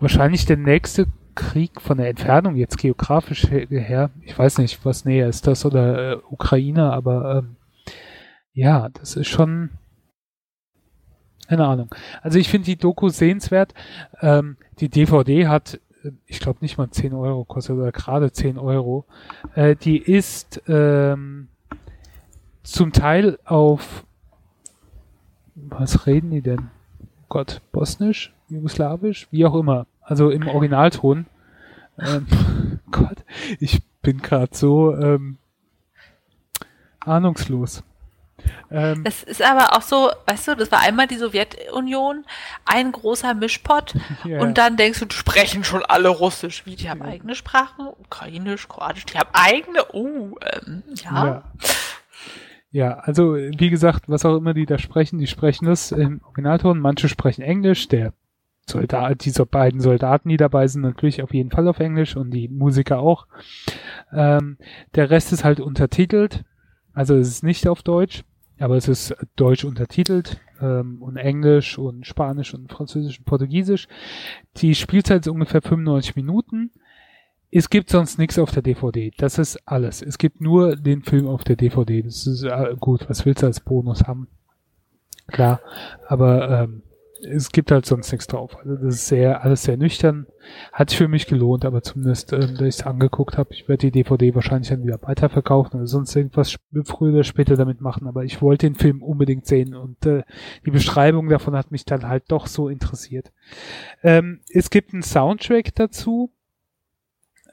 Wahrscheinlich der nächste Krieg von der Entfernung jetzt geografisch her, ich weiß nicht, was näher ist, das oder äh, Ukraine, aber ähm, ja, das ist schon keine Ahnung. Also ich finde die Doku sehenswert. Ähm, die DVD hat, äh, ich glaube nicht mal 10 Euro kostet oder gerade 10 Euro. Äh, die ist ähm, zum Teil auf was reden die denn? Gott, Bosnisch, Jugoslawisch, wie auch immer. Also im Originalton. Ähm, Gott, ich bin gerade so ähm, ahnungslos. Ähm, Es ist aber auch so, weißt du, das war einmal die Sowjetunion, ein großer Mischpott Ja. und dann denkst du, die sprechen schon alle Russisch. Wie, die haben eigene Sprachen, Ukrainisch, Kroatisch, die haben eigene, oh, ähm, ja. Ja. Ja, also wie gesagt, was auch immer die da sprechen, die sprechen das im Originalton. Manche sprechen Englisch. Der Soldat, diese beiden Soldaten, die dabei sind, natürlich auf jeden Fall auf Englisch und die Musiker auch. Ähm, der Rest ist halt untertitelt. Also es ist nicht auf Deutsch, aber es ist deutsch untertitelt ähm, und Englisch und Spanisch und Französisch und Portugiesisch. Die Spielzeit ist ungefähr 95 Minuten. Es gibt sonst nichts auf der DVD. Das ist alles. Es gibt nur den Film auf der DVD. Das ist äh, gut. Was willst du als Bonus haben? Klar. Aber ähm, es gibt halt sonst nichts drauf. Also das ist sehr, alles sehr nüchtern. Hat sich für mich gelohnt, aber zumindest, ähm, dass ich es angeguckt habe. Ich werde die DVD wahrscheinlich dann wieder weiterverkaufen oder sonst irgendwas früher oder später damit machen. Aber ich wollte den Film unbedingt sehen und äh, die Beschreibung davon hat mich dann halt doch so interessiert. Ähm, es gibt einen Soundtrack dazu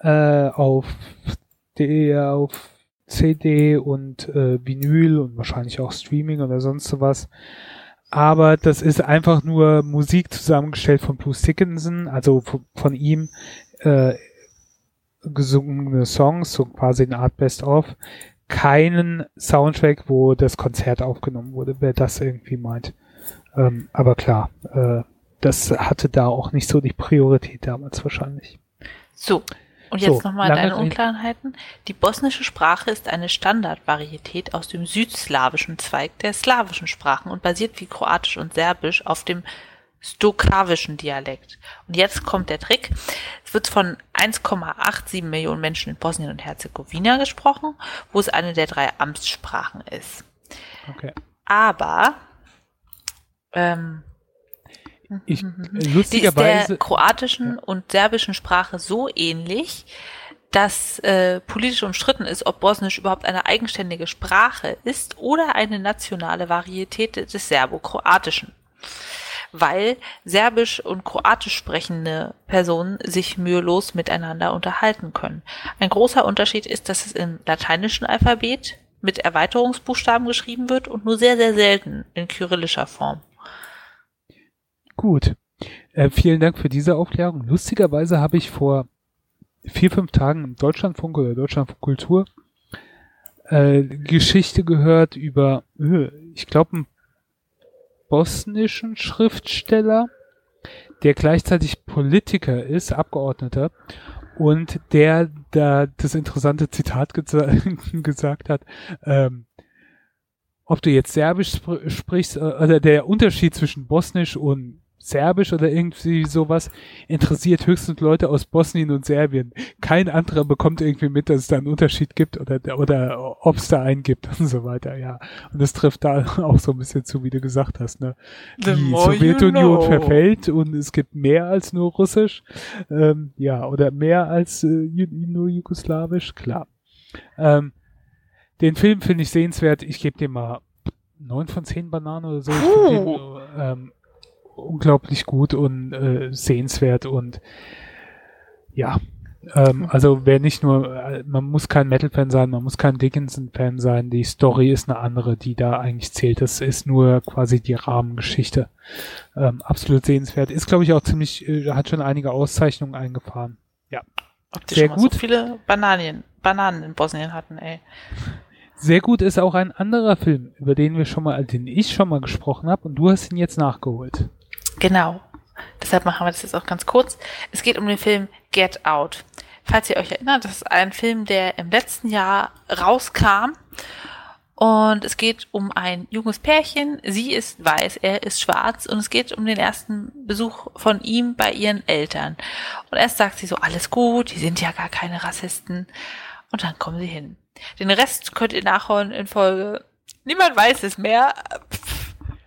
äh, auf der auf CD und äh, Vinyl und wahrscheinlich auch Streaming oder sonst sowas. Aber das ist einfach nur Musik zusammengestellt von Bruce Dickinson, also von, von ihm äh, gesungene Songs, so quasi eine Art Best-of. Keinen Soundtrack, wo das Konzert aufgenommen wurde, wer das irgendwie meint. Ähm, aber klar, äh, das hatte da auch nicht so die Priorität damals wahrscheinlich. So. Und So, jetzt nochmal lange deine. Unklarheiten. Die bosnische Sprache ist eine Standardvarietät aus dem südslawischen Zweig der slawischen Sprachen und basiert wie Kroatisch und Serbisch auf dem stokawischen Dialekt. Und jetzt kommt der Trick. Es wird von 1,87 Millionen Menschen in Bosnien und Herzegowina gesprochen, wo es eine der drei Amtssprachen ist. Okay. Aber ähm, Ich, äh, die ist der lustigerweise, kroatischen und serbischen Sprache so ähnlich, dass äh, politisch umstritten ist, ob Bosnisch überhaupt eine eigenständige Sprache ist oder eine nationale Varietät des Serbo-Kroatischen. Weil Serbisch und Kroatisch sprechende Personen sich mühelos miteinander unterhalten können. Ein großer Unterschied ist, dass es im lateinischen Alphabet mit Erweiterungsbuchstaben geschrieben wird und nur sehr, sehr selten in kyrillischer Form. Gut. Äh, vielen Dank für diese Aufklärung. Lustigerweise habe ich vor vier, fünf Tagen im Deutschlandfunk oder Deutschlandfunk Kultur äh, Geschichte gehört über, äh, ich glaube, einen bosnischen Schriftsteller, der gleichzeitig Politiker ist, Abgeordneter, und der da das interessante Zitat gesagt hat, ähm, ob du jetzt Serbisch spr sprichst, äh, oder der Unterschied zwischen Bosnisch und Serbisch oder irgendwie sowas interessiert höchstens Leute aus Bosnien und Serbien. Kein anderer bekommt irgendwie mit, dass es da einen Unterschied gibt oder, oder ob es da einen gibt und so weiter, ja. Und das trifft da auch so ein bisschen zu, wie du gesagt hast, ne? The Die more you Sowjetunion know. verfällt und es gibt mehr als nur Russisch, ähm, ja, oder mehr als äh, nur Jugoslawisch, klar. Ähm, den Film finde ich sehenswert. Ich gebe dem mal neun von zehn Bananen oder so. Ich find den, ähm, unglaublich gut und äh, sehenswert und ja, Ähm, also wer nicht nur, äh, man muss kein Metal-Fan sein, man muss kein Dickinson-Fan sein, die Story ist eine andere, die da eigentlich zählt. Das ist nur quasi die Rahmengeschichte. Ähm, absolut sehenswert. Ist, glaube ich, auch ziemlich, äh, hat schon einige Auszeichnungen eingefahren. Ja. Ob die Sehr schon gut. so viele Bananen, Bananen in Bosnien hatten, ey. Sehr gut ist auch ein anderer Film, über den wir schon mal, den ich schon mal gesprochen habe und du hast ihn jetzt nachgeholt. Genau. Deshalb machen wir das jetzt auch ganz kurz. Es geht um den Film Get Out. Falls ihr euch erinnert, das ist ein Film, der im letzten Jahr rauskam. Und es geht um ein junges Pärchen. Sie ist weiß, er ist schwarz. Und es geht um den ersten Besuch von ihm bei ihren Eltern. Und erst sagt sie so, alles gut, die sind ja gar keine Rassisten. Und dann kommen sie hin. Den Rest könnt ihr nachholen in Folge. Niemand weiß es mehr.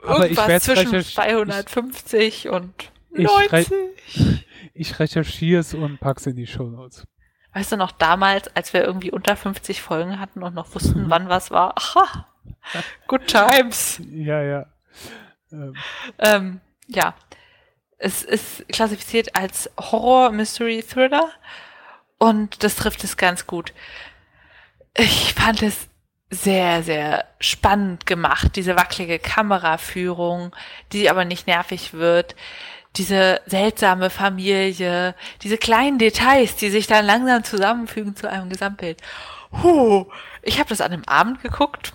Aber ich Irgendwas zwischen recherch- 250 und Ich 90. Ich recherchiere es und pack's in die Show Notes. Weißt du noch damals, als wir irgendwie unter 50 Folgen hatten und noch wussten, wann was war? Aha, good times. Ja, ja. Ähm, Ähm, ja, es ist klassifiziert als Horror Mystery Thriller und das trifft es ganz gut. Ich fand es sehr, sehr spannend gemacht, diese wackelige Kameraführung, die aber nicht nervig wird, diese seltsame Familie, diese kleinen Details, die sich dann langsam zusammenfügen zu einem Gesamtbild. Huh, ich habe das an einem Abend geguckt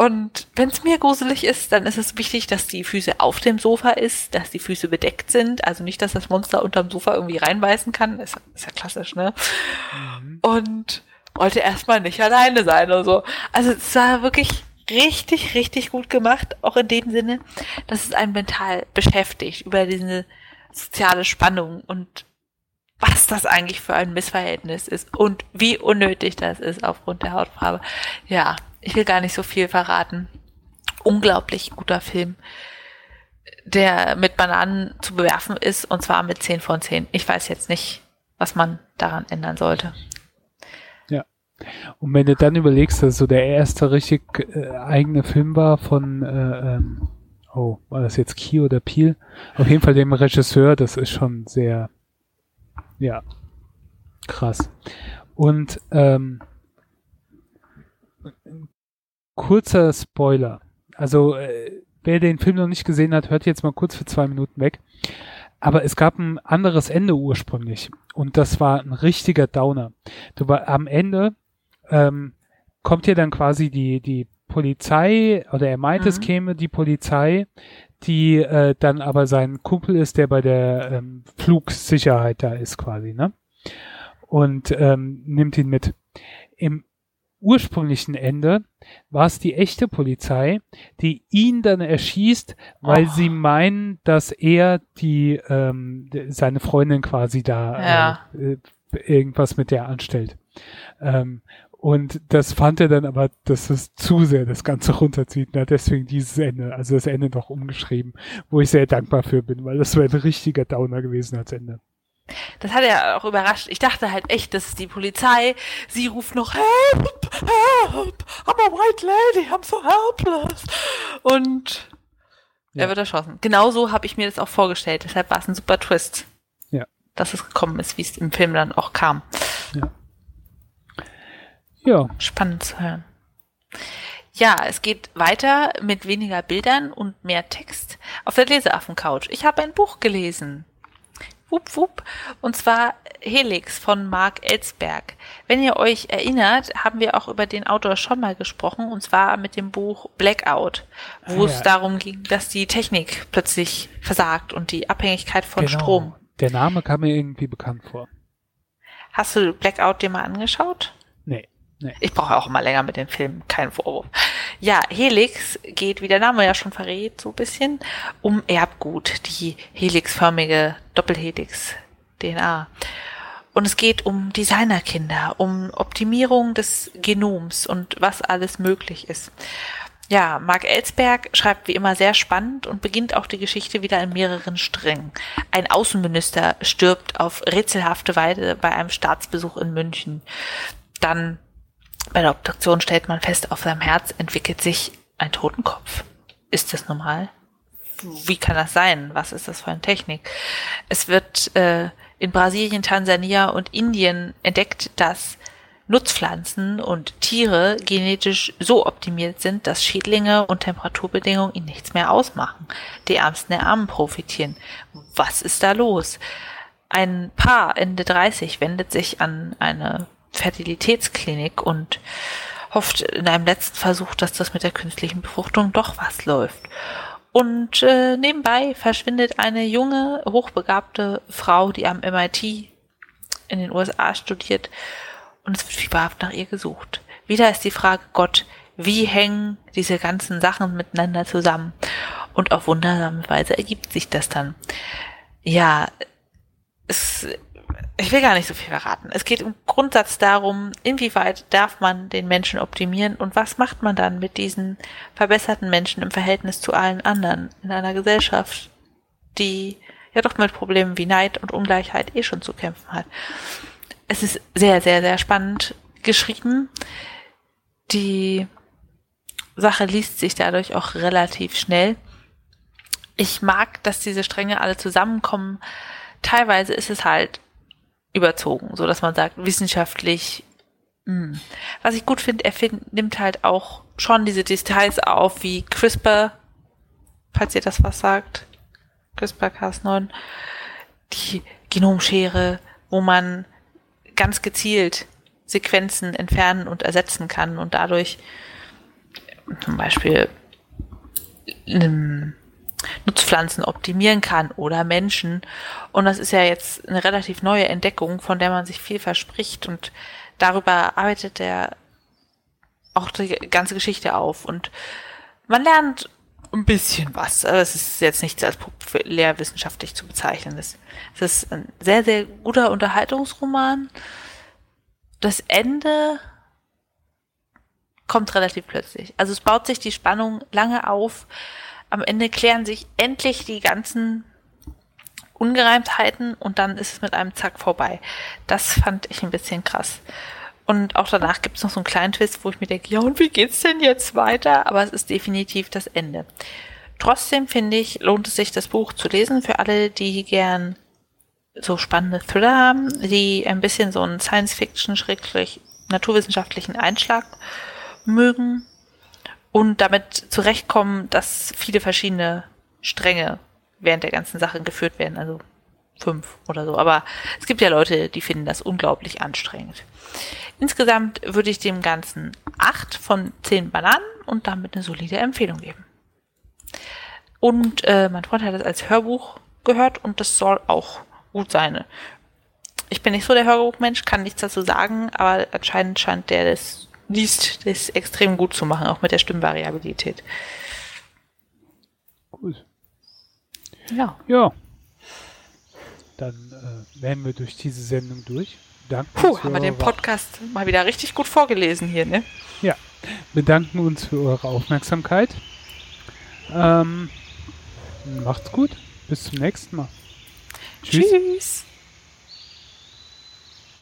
und wenn es mir gruselig ist, dann ist es wichtig, dass die Füße auf dem Sofa ist, dass die Füße bedeckt sind, also nicht, dass das Monster unterm Sofa irgendwie reinbeißen kann, ist, ist ja klassisch, ne? Und wollte erstmal nicht alleine sein oder so. Also es war wirklich richtig, richtig gut gemacht, auch in dem Sinne, dass es einen mental beschäftigt über diese soziale Spannung und was das eigentlich für ein Missverhältnis ist und wie unnötig das ist aufgrund der Hautfarbe. Ja, ich will gar nicht so viel verraten. Unglaublich guter Film, der mit Bananen zu bewerfen ist und zwar mit 10 von 10. Ich weiß jetzt nicht, was man daran ändern sollte. Und wenn du dann überlegst, dass so der erste richtig äh, eigene Film war von, äh, ähm, oh, war das jetzt Key oder Peel? Auf jeden Fall dem Regisseur, das ist schon sehr, ja, krass. Und ähm, kurzer Spoiler. Also, äh, wer den Film noch nicht gesehen hat, hört jetzt mal kurz für zwei Minuten weg. Aber es gab ein anderes Ende ursprünglich. Und das war ein richtiger Downer. Du war am Ende ähm, kommt ja dann quasi die, die Polizei, oder er meint, es Mhm. käme die Polizei, die äh, dann aber sein Kumpel ist, der bei der ähm, Flugsicherheit da ist quasi, ne? Und ähm, nimmt ihn mit. Im ursprünglichen Ende war es die echte Polizei, die ihn dann erschießt, weil Oh. sie meinen, dass er die ähm, seine Freundin quasi da Ja. äh, äh, irgendwas mit der anstellt. Ähm, und das fand er dann aber, dass es zu sehr das Ganze runterzieht. Und hat deswegen dieses Ende, also das Ende noch umgeschrieben, wo ich sehr dankbar für bin, weil das wäre ein richtiger Downer gewesen als Ende. Das hat er auch überrascht. Ich dachte halt echt, das ist die Polizei. Sie ruft noch Help, Help, I'm a white lady, I'm so helpless. Und Ja. er wird erschossen. Genauso habe ich mir das auch vorgestellt. Deshalb war es ein super Twist. Ja. Dass es gekommen ist, wie es im Film dann auch kam. Ja, Spannend zu hören. Ja, es geht weiter mit weniger Bildern und mehr Text auf der Leseaffen-Couch. Ich habe ein Buch gelesen. Wupp, wupp. Und zwar Helix von Mark Ellsberg. Wenn ihr euch erinnert, haben wir auch über den Autor schon mal gesprochen, und zwar mit dem Buch Blackout, wo Ah, es ja. darum ging, dass die Technik plötzlich versagt und die Abhängigkeit von genau. Strom. Der Name kam mir irgendwie bekannt vor. Hast du Blackout dir mal angeschaut? Nee. Nee. Ich brauche auch immer länger mit den Filmen, kein Vorwurf. Ja, Helix geht, wie der Name ja schon verrät, so ein bisschen um Erbgut, die helixförmige Doppelhelix-DNA. Und es geht um Designerkinder, um Optimierung des Genoms und was alles möglich ist. Ja, Mark Ellsberg schreibt wie immer sehr spannend und beginnt auch die Geschichte wieder in mehreren Strängen. Ein Außenminister stirbt auf rätselhafte Weise bei einem Staatsbesuch in München. Dann bei der Obduktion stellt man fest, auf seinem Herz entwickelt sich ein Totenkopf. Ist das normal? Wie kann das sein? Was ist das für eine Technik? Es wird äh, in Brasilien, Tansania und Indien entdeckt, dass Nutzpflanzen und Tiere genetisch so optimiert sind, dass Schädlinge und Temperaturbedingungen ihnen nichts mehr ausmachen. Die Ärmsten der Armen profitieren. Was ist da los? Ein Paar Ende 30 wendet sich an eine Fertilitätsklinik und hofft in einem letzten Versuch, dass das mit der künstlichen Befruchtung doch was läuft. Und äh, nebenbei verschwindet eine junge, hochbegabte Frau, die am MIT in den USA studiert und es wird fieberhaft nach ihr gesucht. Wieder ist die Frage, Gott, wie hängen diese ganzen Sachen miteinander zusammen? Und auf wundersame Weise ergibt sich das dann. Ja, es, ich will gar nicht so viel verraten. Es geht im Grundsatz darum, inwieweit darf man den Menschen optimieren und was macht man dann mit diesen verbesserten Menschen im Verhältnis zu allen anderen in einer Gesellschaft, die ja doch mit Problemen wie Neid und Ungleichheit eh schon zu kämpfen hat es ist sehr, sehr, sehr spannend geschrieben. Die Sache liest sich dadurch auch relativ schnell. Ich mag, dass diese Stränge alle zusammenkommen. Teilweise ist es halt überzogen, so dass man sagt, wissenschaftlich. Mh. Hm. Was ich gut finde, er find, nimmt halt auch schon diese Details auf, wie CRISPR, falls ihr das was sagt, CRISPR-Cas9, die Genomschere, wo man ganz gezielt Sequenzen entfernen und ersetzen kann und dadurch zum Beispiel Nutzpflanzen optimieren kann oder Menschen. Und das ist ja jetzt eine relativ neue Entdeckung, von der man sich viel verspricht und darüber arbeitet er auch die ganze Geschichte auf und man lernt ein bisschen was. Es ist jetzt nicht als lehrwissenschaftlich zu bezeichnen. Es, ist ein sehr, sehr guter Unterhaltungsroman. Das Ende kommt relativ plötzlich. Also es baut sich die Spannung lange auf. Am Ende klären sich endlich die ganzen Ungereimtheiten und dann ist es mit einem Zack vorbei. Das fand ich ein bisschen krass. Und auch danach gibt es noch so einen kleinen Twist, wo ich mir denke, ja, und wie geht's denn jetzt weiter? Aber es ist definitiv das Ende. Trotzdem finde ich, lohnt es sich, das Buch zu lesen für alle, die gern so spannende Thriller haben, die ein bisschen so einen Science-Fiction, schrägstrich naturwissenschaftlichen Einschlag mögen und damit zurechtkommen, dass viele verschiedene Stränge während der ganzen Sache geführt werden, also fünf oder so. Aber es gibt ja Leute, die finden das unglaublich anstrengend. Insgesamt würde ich dem Ganzen 8 von 10 Bananen und damit eine solide Empfehlung geben. Und äh, mein Freund hat das als Hörbuch gehört und das soll auch gut sein. Ich bin nicht so der Hörbuchmensch, kann nichts dazu sagen, aber anscheinend scheint der das liest, das extrem gut zu machen, auch mit der Stimmvariabilität. Gut. Ja. Ja. Dann äh, wären wir durch diese Sendung durch. Danke. Puh, haben wir den Podcast mal wieder richtig gut vorgelesen hier, ne? Ja. Bedanken uns für eure Aufmerksamkeit. Ähm, macht's gut. Bis zum nächsten Mal. Tschüss. Tschüss.